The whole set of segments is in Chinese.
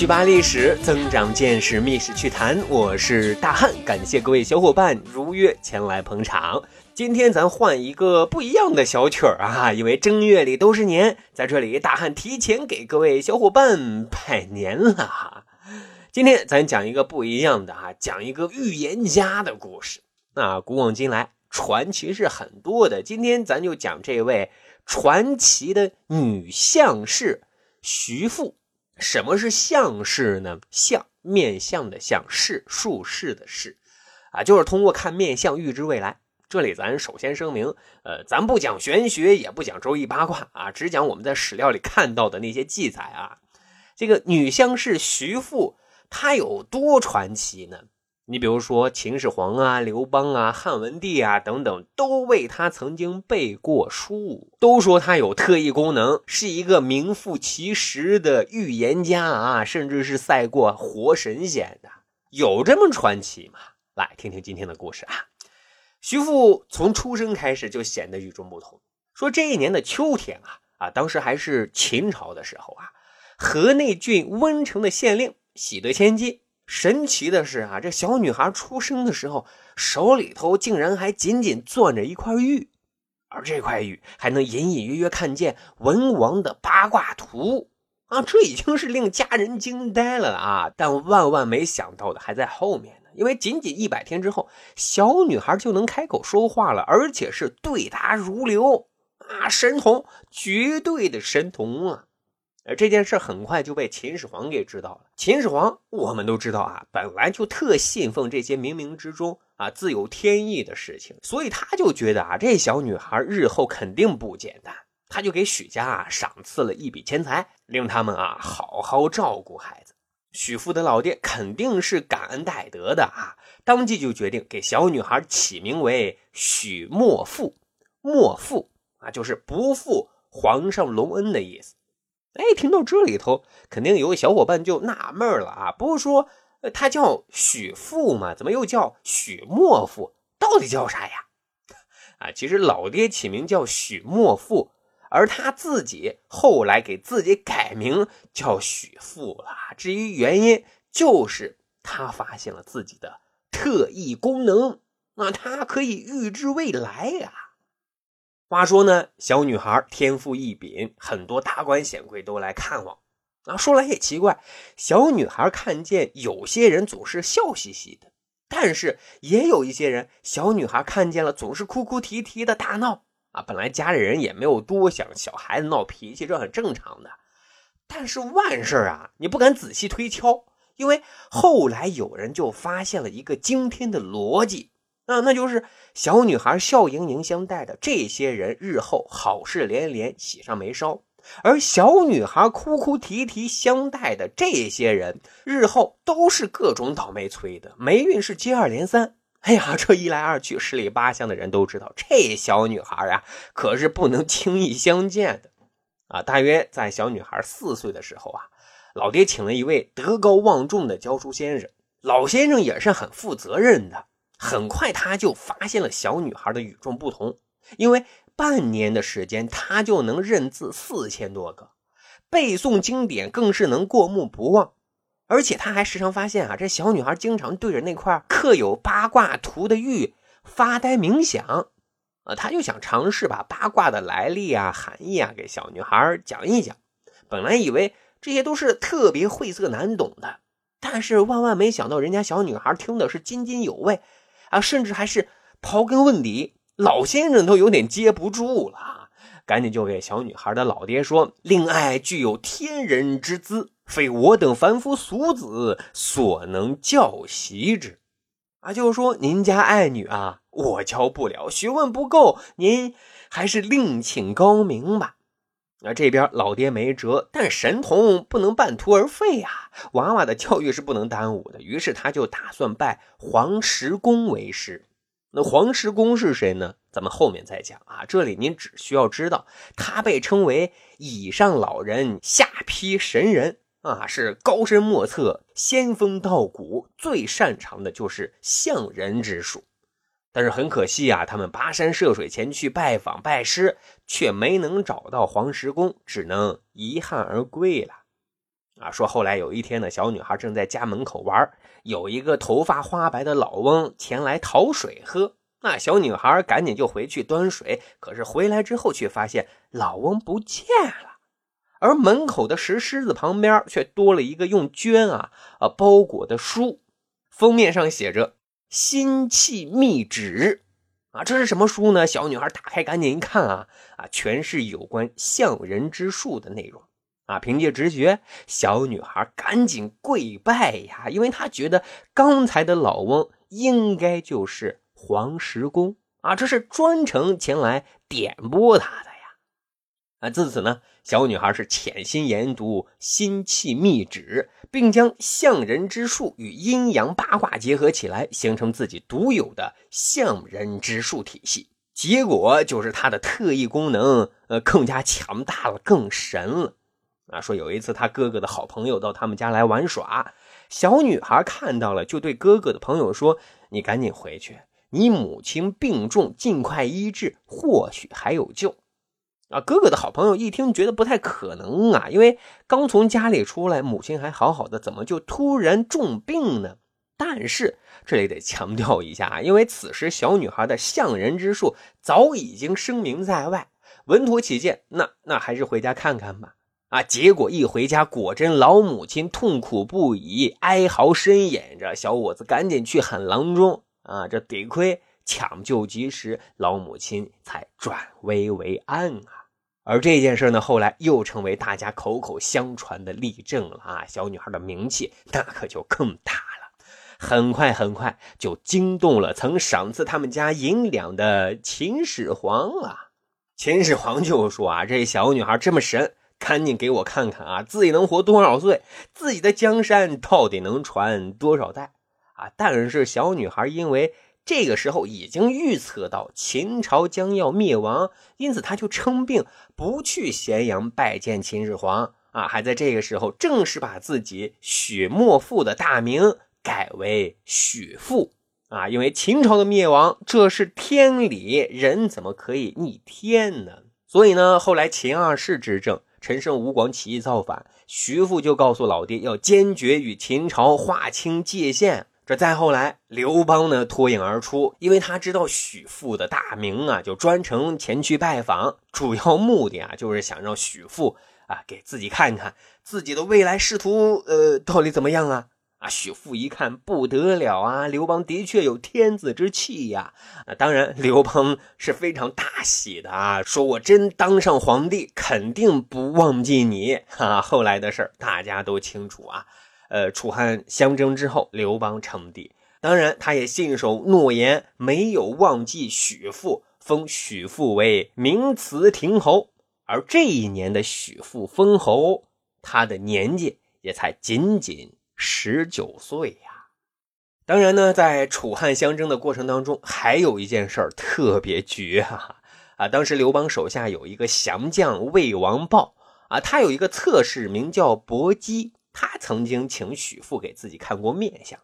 趣吧历史，增长见识，密史趣谈。我是大汉，感谢各位小伙伴如约前来捧场。今天咱换一个不一样的小曲儿啊，因为正月里都是年，在这里大汉提前给各位小伙伴拜年了哈。今天咱讲一个不一样的啊，讲一个预言家的故事。那古往今来，传奇是很多的，今天咱就讲这位传奇的女相士徐富。什么是相士呢？相面相的相，士术士的士，啊，就是通过看面相预知未来。这里咱首先声明，呃，咱不讲玄学，也不讲周易八卦啊，只讲我们在史料里看到的那些记载啊。这个女相士徐父，她有多传奇呢？你比如说秦始皇啊、刘邦啊、汉文帝啊等等，都为他曾经背过书，都说他有特异功能，是一个名副其实的预言家啊，甚至是赛过活神仙的，有这么传奇吗？来听听今天的故事啊。徐父从出生开始就显得与众不同。说这一年的秋天啊啊，当时还是秦朝的时候啊，河内郡温城的县令喜得千金。神奇的是啊，这小女孩出生的时候，手里头竟然还紧紧攥着一块玉，而这块玉还能隐隐约约看见文王的八卦图啊！这已经是令家人惊呆了啊！但万万没想到的还在后面呢，因为仅仅一百天之后，小女孩就能开口说话了，而且是对答如流啊！神童，绝对的神童啊！而这件事很快就被秦始皇给知道了。秦始皇，我们都知道啊，本来就特信奉这些冥冥之中啊自有天意的事情，所以他就觉得啊，这小女孩日后肯定不简单，他就给许家啊赏赐了一笔钱财，令他们啊好好照顾孩子。许父的老爹肯定是感恩戴德的啊，当即就决定给小女孩起名为许莫负。莫负啊，就是不负皇上隆恩的意思。哎，听到这里头，肯定有小伙伴就纳闷了啊！不是说他叫许父吗？怎么又叫许莫父？到底叫啥呀？啊，其实老爹起名叫许莫父，而他自己后来给自己改名叫许父了。至于原因，就是他发现了自己的特异功能，那他可以预知未来呀。话说呢，小女孩天赋异禀，很多达官显贵都来看望。啊，说来也奇怪，小女孩看见有些人总是笑嘻嘻的，但是也有一些人，小女孩看见了总是哭哭啼啼的大闹。啊，本来家里人也没有多想，小孩子闹脾气这很正常的。但是万事啊，你不敢仔细推敲，因为后来有人就发现了一个惊天的逻辑。啊，那就是小女孩笑盈盈相待的这些人，日后好事连连，喜上眉梢；而小女孩哭哭啼啼相待的这些人，日后都是各种倒霉催的，霉运是接二连三。哎呀，这一来二去，十里八乡的人都知道，这小女孩呀，可是不能轻易相见的。啊，大约在小女孩四岁的时候啊，老爹请了一位德高望重的教书先生，老先生也是很负责任的。很快，他就发现了小女孩的与众不同，因为半年的时间，他就能认字四千多个，背诵经典更是能过目不忘。而且他还时常发现啊，这小女孩经常对着那块刻有八卦图的玉发呆冥想，啊，他就想尝试把八卦的来历啊、含义啊给小女孩讲一讲。本来以为这些都是特别晦涩难懂的，但是万万没想到，人家小女孩听的是津津有味。啊，甚至还是刨根问底，老先生都有点接不住了，赶紧就给小女孩的老爹说：“令爱具有天人之姿，非我等凡夫俗子所能教习之。”啊，就是说您家爱女啊，我教不了，学问不够，您还是另请高明吧。那，这边老爹没辙，但神童不能半途而废呀，娃娃的教育是不能耽误的。于是他就打算拜黄石公为师。那黄石公是谁呢？咱们后面再讲啊。这里您只需要知道，他被称为以上老人，下批神人啊，是高深莫测、仙风道骨，最擅长的就是相人之术。但是很可惜啊，他们跋山涉水前去拜访拜师，却没能找到黄石公，只能遗憾而归了。啊，说后来有一天呢，小女孩正在家门口玩，有一个头发花白的老翁前来讨水喝。那小女孩赶紧就回去端水，可是回来之后却发现老翁不见了，而门口的石狮子旁边却多了一个用绢啊啊包裹的书，封面上写着“心气密旨”，啊，这是什么书呢？小女孩打开赶紧一看啊啊，全是有关相人之术的内容。啊！凭借直觉，小女孩赶紧跪拜呀，因为她觉得刚才的老翁应该就是黄石公啊，这是专程前来点拨他的呀。啊，自此呢，小女孩是潜心研读心气秘旨，并将相人之术与阴阳八卦结合起来，形成自己独有的相人之术体系。结果就是她的特异功能，呃，更加强大了，更神了。啊，说有一次他哥哥的好朋友到他们家来玩耍，小女孩看到了，就对哥哥的朋友说：“你赶紧回去，你母亲病重，尽快医治，或许还有救。”啊，哥哥的好朋友一听，觉得不太可能啊，因为刚从家里出来，母亲还好好的，怎么就突然重病呢？但是这里得强调一下啊，因为此时小女孩的相人之术早已经声名在外，稳妥起见，那那还是回家看看吧。啊！结果一回家，果真老母亲痛苦不已，哀嚎呻吟着。小伙子赶紧去喊郎中。啊，这得亏抢救及时，老母亲才转危为安啊。而这件事呢，后来又成为大家口口相传的例证了啊。小女孩的名气那可就更大了，很快很快就惊动了曾赏赐他们家银两的秦始皇啊。秦始皇就说啊，这小女孩这么神。赶紧给我看看啊，自己能活多少岁？自己的江山到底能传多少代啊？但是小女孩因为这个时候已经预测到秦朝将要灭亡，因此他就称病不去咸阳拜见秦始皇啊，还在这个时候正式把自己许莫父的大名改为许父啊，因为秦朝的灭亡这是天理，人怎么可以逆天呢？所以呢，后来秦二世执政。陈胜吴广起义造反，徐父就告诉老爹要坚决与秦朝划清界限。这再后来，刘邦呢脱颖而出，因为他知道许父的大名啊，就专程前去拜访，主要目的啊就是想让许父啊给自己看看自己的未来仕途，呃，到底怎么样啊。啊，许父一看不得了啊！刘邦的确有天子之气呀！啊，当然，刘邦是非常大喜的啊，说我真当上皇帝，肯定不忘记你。哈，后来的事大家都清楚啊。呃，楚汉相争之后，刘邦称帝，当然他也信守诺言，没有忘记许父，封许父为明慈亭侯。而这一年的许父封侯，他的年纪也才仅仅。十九岁呀！当然呢，在楚汉相争的过程当中，还有一件事儿特别绝哈啊！当时刘邦手下有一个降将魏王豹啊，他有一个侧室名叫伯姬，他曾经请许父给自己看过面相。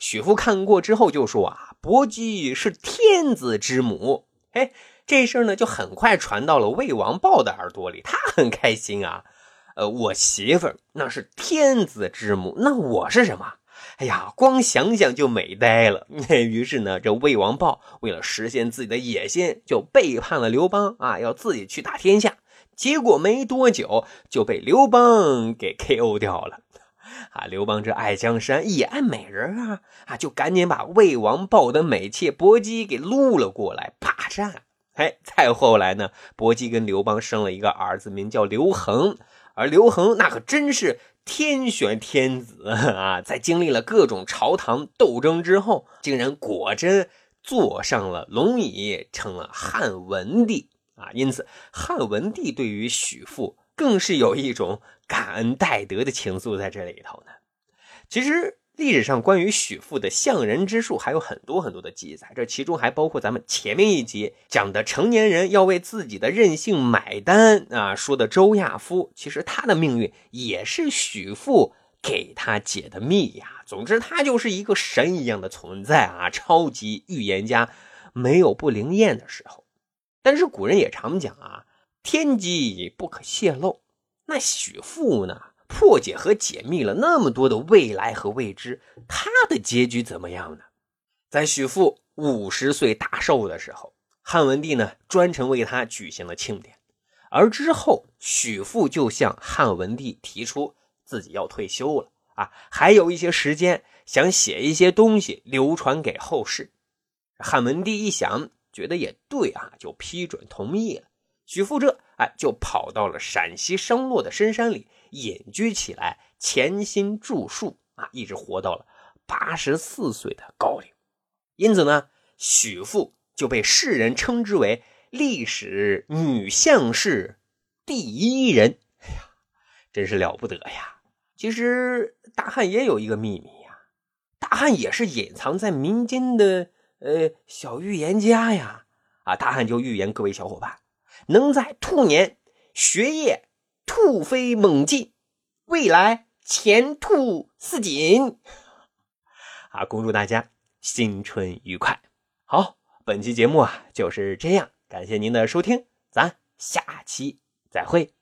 许父看过之后就说啊，伯姬是天子之母。哎，这事儿呢就很快传到了魏王豹的耳朵里，他很开心啊。呃，我媳妇儿那是天子之母，那我是什么？哎呀，光想想就美呆了。于是呢，这魏王豹为了实现自己的野心，就背叛了刘邦啊，要自己去打天下。结果没多久就被刘邦给 KO 掉了。啊，刘邦这爱江山也爱美人啊，啊，就赶紧把魏王豹的美妾薄姬给撸了过来霸占。哎，再后来呢，薄姬跟刘邦生了一个儿子，名叫刘恒。而刘恒那可真是天选天子啊！在经历了各种朝堂斗争之后，竟然果真坐上了龙椅，成了汉文帝啊！因此，汉文帝对于许父更是有一种感恩戴德的情愫在这里头呢。其实。历史上关于许父的相人之术还有很多很多的记载，这其中还包括咱们前面一集讲的成年人要为自己的任性买单啊，说的周亚夫，其实他的命运也是许父给他解的密呀。总之，他就是一个神一样的存在啊，超级预言家，没有不灵验的时候。但是古人也常讲啊，天机不可泄露。那许父呢？破解和解密了那么多的未来和未知，他的结局怎么样呢？在许父五十岁大寿的时候，汉文帝呢专程为他举行了庆典，而之后许父就向汉文帝提出自己要退休了啊，还有一些时间想写一些东西流传给后世。汉文帝一想，觉得也对啊，就批准同意了。许父这哎就跑到了陕西商洛的深山里隐居起来，潜心著述啊，一直活到了八十四岁的高龄。因此呢，许父就被世人称之为历史女相士第一人。哎呀，真是了不得呀！其实大汉也有一个秘密呀，大汉也是隐藏在民间的呃小预言家呀。啊，大汉就预言各位小伙伴能在兔年学业突飞猛进，未来前途似锦。啊，恭祝大家！新春愉快！好，本期节目啊就是这样，感谢您的收听，咱下期再会。